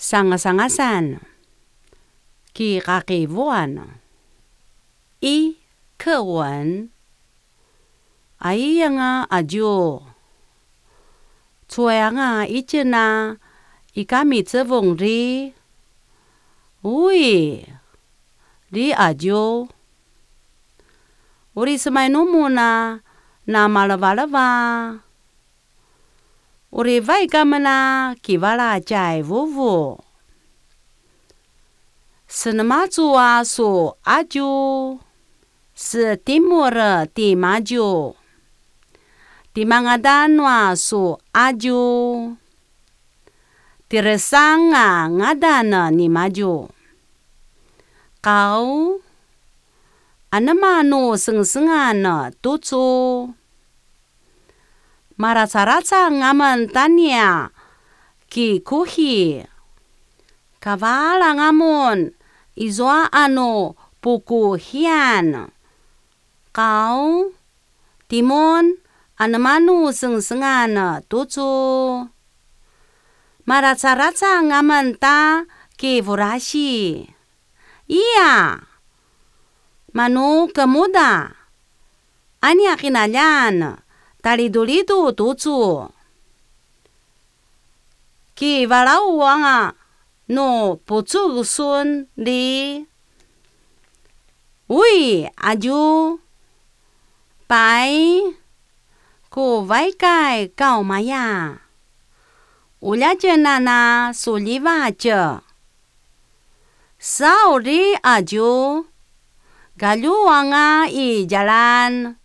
sangasangasan ki kakivuan i kewan ayanga ajo tuanga ichina ikami tsevong ri. Uri vai kamana kivala chai vuvu. Senematua su aju. Se timur ti maju. Ti mangadanwa su aju. Tiresanga ngadana ni maju. Kau anemanu seng-sengana tutu. Marasa-rasa ngaman tania ki kuhi. Kavala ngamun izwa anu puku hian. Kau timun anemanu seng-sengana tutu. Marasa-rasa ngaman ta ki furasi. Iya. Manu kemuda. Ani akinalyan. Talidu-lidu tutu. Ki walau wanga no pucu sun di. Ui aju. Pai. Ku vai kai kau maya. Uля nana suliva je. Sauri aju. Galu wanga i jalan.